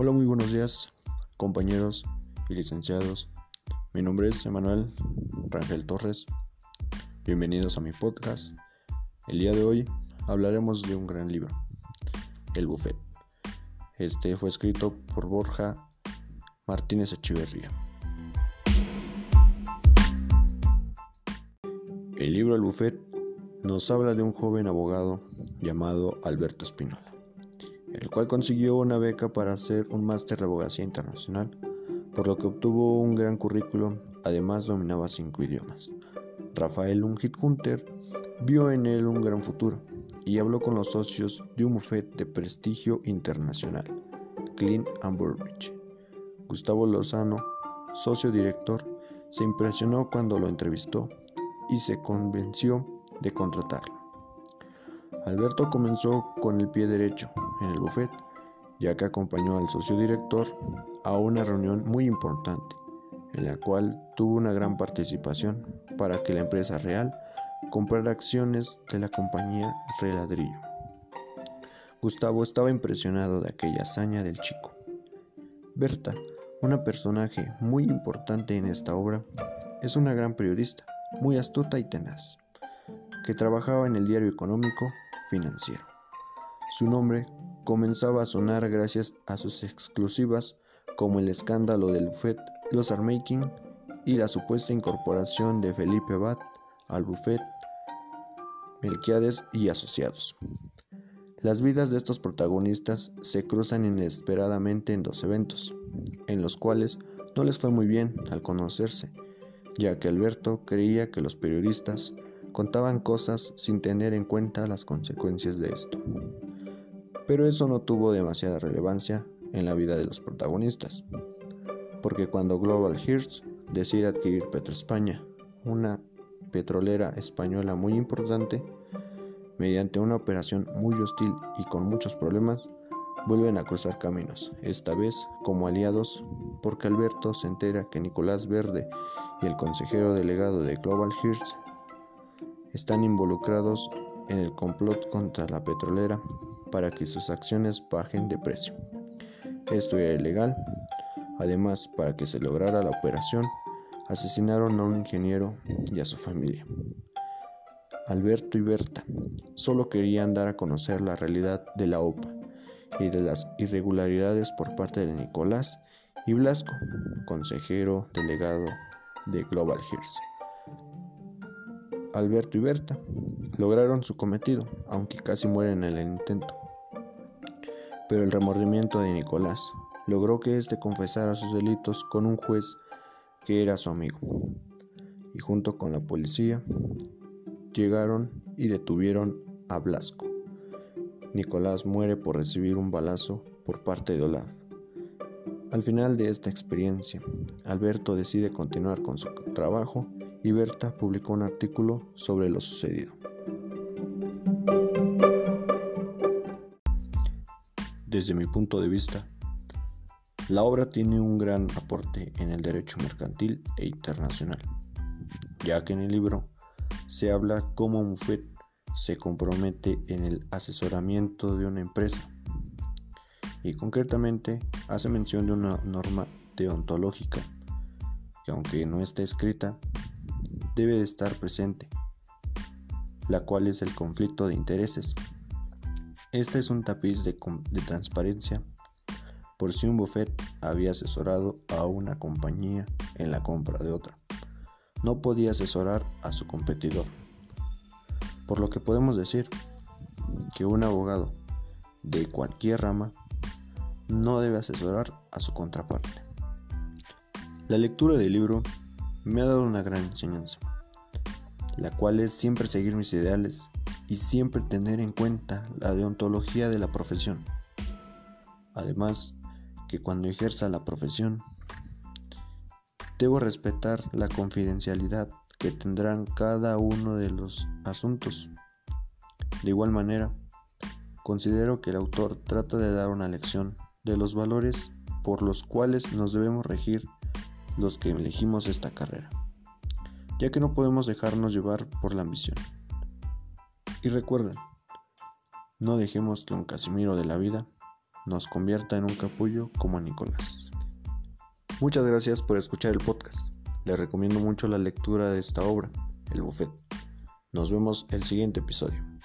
Hola, muy buenos días, compañeros y licenciados. Mi nombre es Emanuel Rangel Torres. Bienvenidos a mi podcast. El día de hoy hablaremos de un gran libro, El Buffet. Este fue escrito por Borja Martínez Echeverría. El libro El Buffet nos habla de un joven abogado llamado Alberto Espinola el cual consiguió una beca para hacer un máster de abogacía internacional, por lo que obtuvo un gran currículum, además dominaba cinco idiomas. Rafael Ungit Hunter vio en él un gran futuro y habló con los socios de un buffet de prestigio internacional, Clean and Burbridge. Gustavo Lozano, socio director, se impresionó cuando lo entrevistó y se convenció de contratarlo. Alberto comenzó con el pie derecho en el buffet, ya que acompañó al socio director a una reunión muy importante, en la cual tuvo una gran participación para que la empresa real comprara acciones de la compañía Reladrillo. Gustavo estaba impresionado de aquella hazaña del chico. Berta, una personaje muy importante en esta obra, es una gran periodista, muy astuta y tenaz, que trabajaba en el diario económico financiero. Su nombre comenzaba a sonar gracias a sus exclusivas como el escándalo del buffet Los Armaking y la supuesta incorporación de Felipe Abad al buffet Melquiades y asociados. Las vidas de estos protagonistas se cruzan inesperadamente en dos eventos, en los cuales no les fue muy bien al conocerse, ya que Alberto creía que los periodistas contaban cosas sin tener en cuenta las consecuencias de esto. Pero eso no tuvo demasiada relevancia en la vida de los protagonistas, porque cuando Global Hearts decide adquirir Petroespaña, una petrolera española muy importante, mediante una operación muy hostil y con muchos problemas, vuelven a cruzar caminos, esta vez como aliados, porque Alberto se entera que Nicolás Verde y el consejero delegado de Global Hearts están involucrados en el complot contra la petrolera para que sus acciones bajen de precio. Esto era ilegal. Además, para que se lograra la operación, asesinaron a un ingeniero y a su familia. Alberto y Berta solo querían dar a conocer la realidad de la OPA y de las irregularidades por parte de Nicolás y Blasco, consejero delegado de Global Hears. Alberto y Berta lograron su cometido, aunque casi mueren en el intento. Pero el remordimiento de Nicolás logró que éste confesara sus delitos con un juez que era su amigo. Y junto con la policía llegaron y detuvieron a Blasco. Nicolás muere por recibir un balazo por parte de Olaf. Al final de esta experiencia, Alberto decide continuar con su trabajo y Berta publicó un artículo sobre lo sucedido. Desde mi punto de vista, la obra tiene un gran aporte en el derecho mercantil e internacional, ya que en el libro se habla cómo Muffet se compromete en el asesoramiento de una empresa y concretamente hace mención de una norma deontológica que aunque no esté escrita debe de estar presente, la cual es el conflicto de intereses. Este es un tapiz de, de transparencia por si un buffet había asesorado a una compañía en la compra de otra. No podía asesorar a su competidor. Por lo que podemos decir que un abogado de cualquier rama no debe asesorar a su contraparte. La lectura del libro me ha dado una gran enseñanza, la cual es siempre seguir mis ideales y siempre tener en cuenta la deontología de la profesión. Además, que cuando ejerza la profesión, debo respetar la confidencialidad que tendrán cada uno de los asuntos. De igual manera, considero que el autor trata de dar una lección de los valores por los cuales nos debemos regir los que elegimos esta carrera, ya que no podemos dejarnos llevar por la ambición. Y recuerden, no dejemos que un Casimiro de la vida nos convierta en un capullo como Nicolás. Muchas gracias por escuchar el podcast. Les recomiendo mucho la lectura de esta obra, El Buffet. Nos vemos el siguiente episodio.